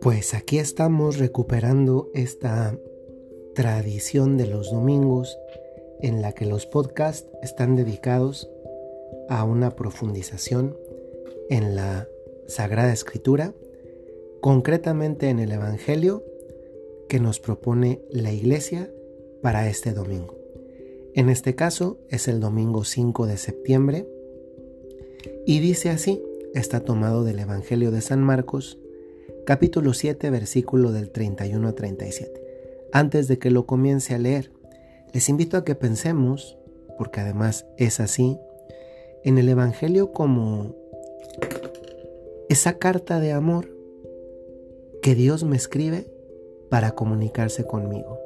Pues aquí estamos recuperando esta tradición de los domingos en la que los podcasts están dedicados a una profundización en la Sagrada Escritura, concretamente en el Evangelio que nos propone la Iglesia para este domingo. En este caso es el domingo 5 de septiembre y dice así, está tomado del Evangelio de San Marcos, capítulo 7, versículo del 31 a 37. Antes de que lo comience a leer, les invito a que pensemos, porque además es así, en el Evangelio como esa carta de amor que Dios me escribe para comunicarse conmigo.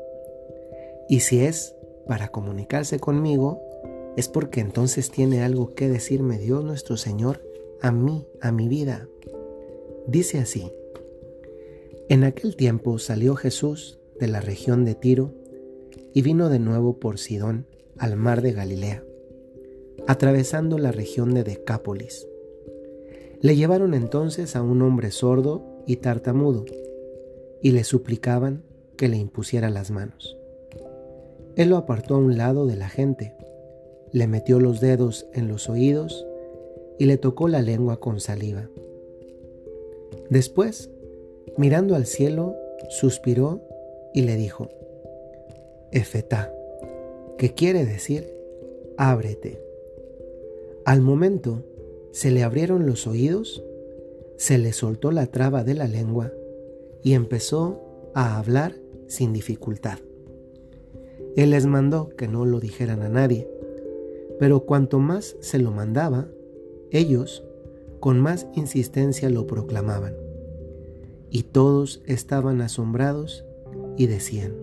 Y si es para comunicarse conmigo, es porque entonces tiene algo que decirme Dios nuestro Señor a mí, a mi vida. Dice así, en aquel tiempo salió Jesús de la región de Tiro y vino de nuevo por Sidón al mar de Galilea, atravesando la región de Decápolis. Le llevaron entonces a un hombre sordo y tartamudo, y le suplicaban que le impusiera las manos. Él lo apartó a un lado de la gente, le metió los dedos en los oídos y le tocó la lengua con saliva. Después Mirando al cielo, suspiró y le dijo, Efetá, que quiere decir, ábrete. Al momento se le abrieron los oídos, se le soltó la traba de la lengua y empezó a hablar sin dificultad. Él les mandó que no lo dijeran a nadie, pero cuanto más se lo mandaba, ellos con más insistencia lo proclamaban y todos estaban asombrados y decían,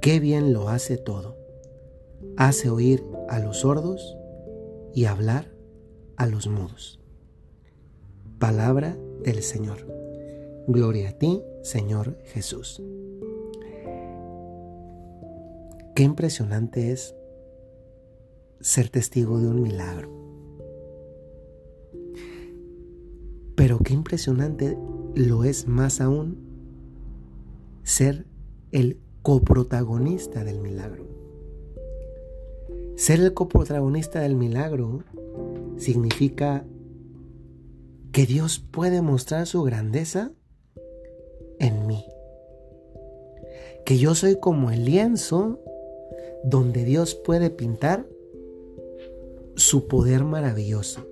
qué bien lo hace todo. Hace oír a los sordos y hablar a los mudos. Palabra del Señor. Gloria a ti, Señor Jesús. Qué impresionante es ser testigo de un milagro. Pero qué impresionante lo es más aún ser el coprotagonista del milagro. Ser el coprotagonista del milagro significa que Dios puede mostrar su grandeza en mí. Que yo soy como el lienzo donde Dios puede pintar su poder maravilloso.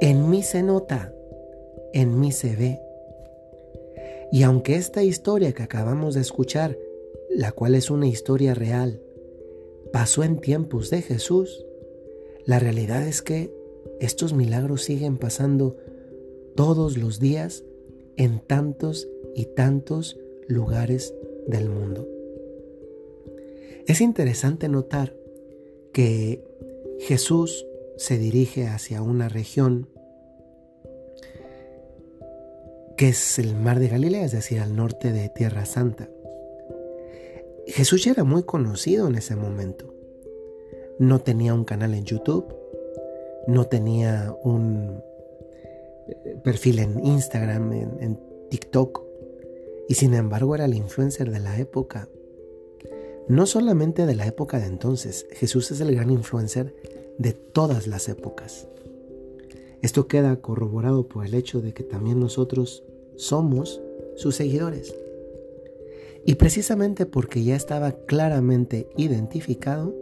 En mí se nota en mí se ve. Y aunque esta historia que acabamos de escuchar, la cual es una historia real, pasó en tiempos de Jesús, la realidad es que estos milagros siguen pasando todos los días en tantos y tantos lugares del mundo. Es interesante notar que Jesús se dirige hacia una región que es el mar de Galilea, es decir, al norte de Tierra Santa. Jesús ya era muy conocido en ese momento. No tenía un canal en YouTube, no tenía un eh, perfil en Instagram, en, TikTok, y sin embargo era el influencer de la época. No solamente de la época de entonces, Jesús es el gran influencer de todas las épocas. Esto queda corroborado por el hecho de que también nosotros somos sus seguidores. Y precisamente porque ya estaba claramente identificado,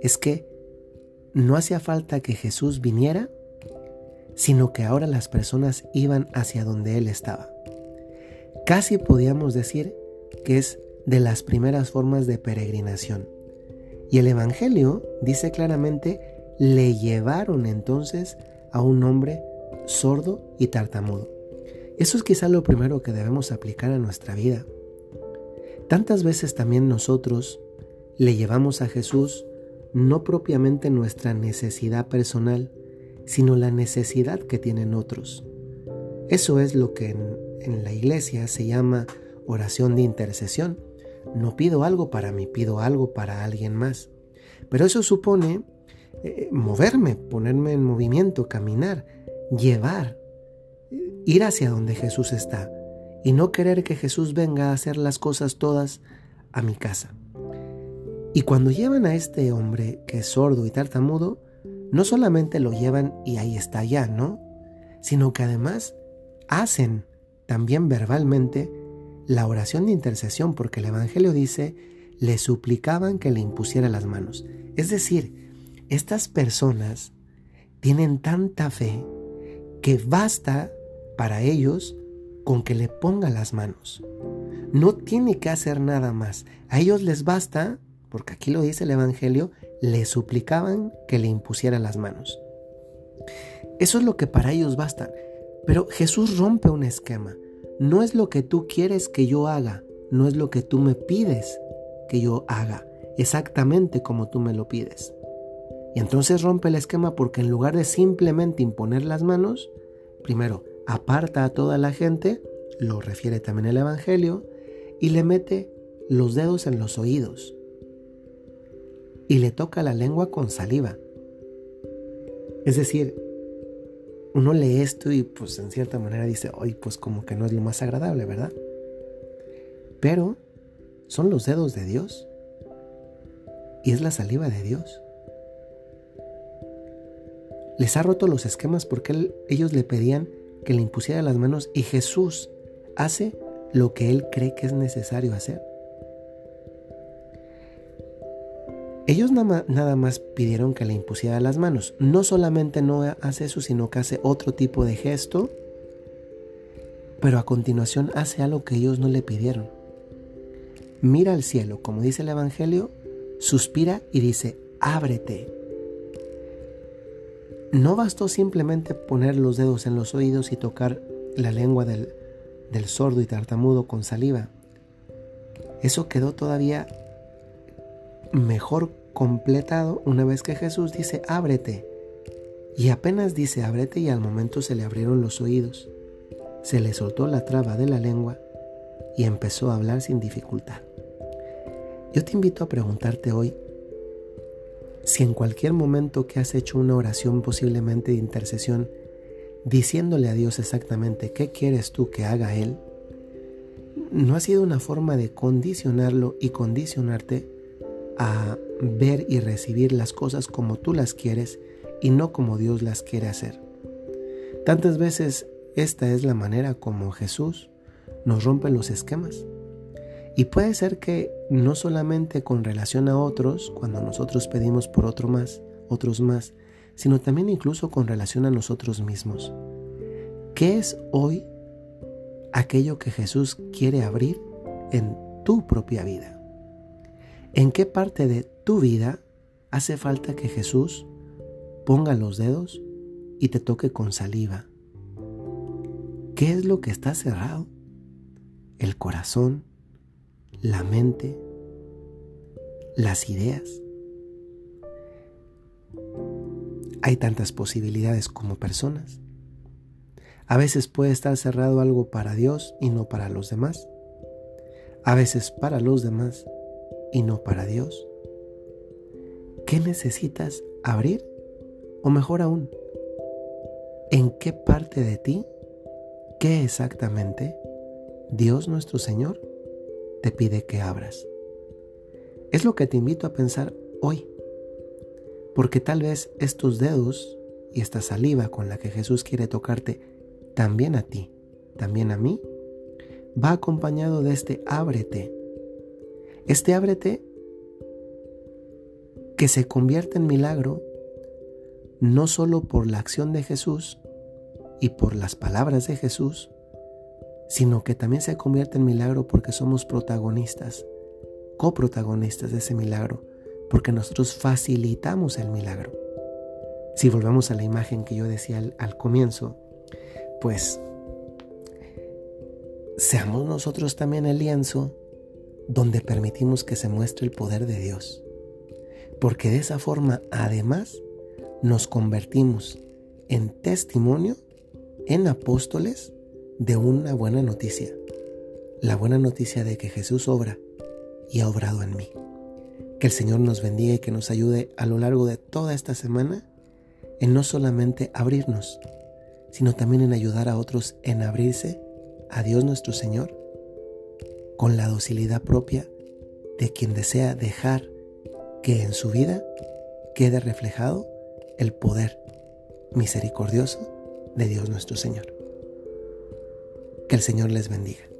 es que no hacía falta que Jesús viniera, sino que ahora las personas iban hacia donde Él estaba. Casi podíamos decir que es de las primeras formas de peregrinación. Y el Evangelio dice claramente, le llevaron entonces a un hombre sordo y tartamudo. Eso es quizá lo primero que debemos aplicar a nuestra vida. Tantas veces también nosotros le llevamos a Jesús no propiamente nuestra necesidad personal, sino la necesidad que tienen otros. Eso es lo que en, en, la iglesia se llama oración de intercesión. No pido algo para mí, pido algo para alguien más. Pero eso supone eh, moverme, ponerme en movimiento, caminar, llevar, ir hacia donde Jesús está y no querer que Jesús venga a hacer las cosas todas a mi casa. Y cuando llevan a este hombre que es sordo y tartamudo, no solamente lo llevan y ahí está ya, ¿no? Sino que además hacen también verbalmente la oración de intercesión, porque el Evangelio dice, le suplicaban que le impusiera las manos. Es decir, estas personas tienen tanta fe que basta para ellos con que le ponga las manos. No tiene que hacer nada más. A ellos les basta, porque aquí lo dice el Evangelio, le suplicaban que le impusiera las manos. Eso es lo que para ellos basta. Pero Jesús rompe un esquema. No es lo que tú quieres que yo haga, no es lo que tú me pides que yo haga, exactamente como tú me lo pides. Y entonces rompe el esquema porque en lugar de simplemente imponer las manos, primero aparta a toda la gente, lo refiere también el Evangelio, y le mete los dedos en los oídos y le toca la lengua con saliva. Es decir, uno lee esto y pues en cierta manera dice, hoy pues como que no es lo más agradable, ¿verdad? Pero son los dedos de Dios y es la saliva de Dios. Les ha roto los esquemas porque ellos le pedían que le impusiera las manos y Jesús hace lo que él cree que es necesario hacer. Ellos nada más pidieron que le impusiera las manos. No solamente no hace eso, sino que hace otro tipo de gesto, pero a continuación hace algo que ellos no le pidieron. Mira al cielo, como dice el Evangelio, suspira y dice, ábrete. No bastó simplemente poner los dedos en los oídos y tocar la lengua del, del sordo y tartamudo con saliva. Eso quedó todavía mejor completado una vez que Jesús dice, ábrete. Y apenas dice, ábrete y al momento se le abrieron los oídos, se le soltó la traba de la lengua y empezó a hablar sin dificultad. Yo te invito a preguntarte hoy si en cualquier momento que has hecho una oración posiblemente de intercesión, diciéndole a Dios exactamente qué quieres tú que haga Él, no ha sido una forma de condicionarlo y condicionarte a ver y recibir las cosas como tú las quieres y no como Dios las quiere hacer. Tantas veces esta es la manera como Jesús nos rompe los esquemas. Y puede ser que no solamente con relación a otros, cuando nosotros pedimos por otro más, otros más, sino también incluso con relación a nosotros mismos. ¿Qué es hoy aquello que Jesús quiere abrir en tu propia vida? ¿En qué parte de tu vida hace falta que Jesús ponga los dedos y te toque con saliva? ¿Qué es lo que está cerrado? El corazón, la mente, las ideas. Hay tantas posibilidades como personas. A veces puede estar cerrado algo para Dios y no para los demás. A veces para los demás y no para Dios? ¿Qué necesitas abrir? O mejor aún, ¿en qué parte de ti, qué exactamente Dios nuestro Señor te pide que abras? Es lo que te invito a pensar hoy, porque tal vez estos dedos y esta saliva con la que Jesús quiere tocarte también a ti, también a mí, va acompañado de este ábrete este ábrete que se convierte en milagro no solo por la acción de Jesús y por las palabras de Jesús, sino que también se convierte en milagro porque somos protagonistas, coprotagonistas de ese milagro, porque nosotros facilitamos el milagro. Si volvemos a la imagen que yo decía al, al comienzo, pues seamos nosotros también el lienzo donde permitimos que se muestre el poder de Dios. Porque de esa forma, además, nos convertimos en testimonio, en apóstoles de una buena noticia. La buena noticia de que Jesús obra y ha obrado en mí. Que el Señor nos bendiga y que nos ayude a lo largo de toda esta semana en no solamente abrirnos, sino también en ayudar a otros en abrirse a Dios nuestro Señor con la docilidad propia de quien desea dejar que en su vida quede reflejado el poder misericordioso de Dios nuestro Señor. Que el Señor les bendiga.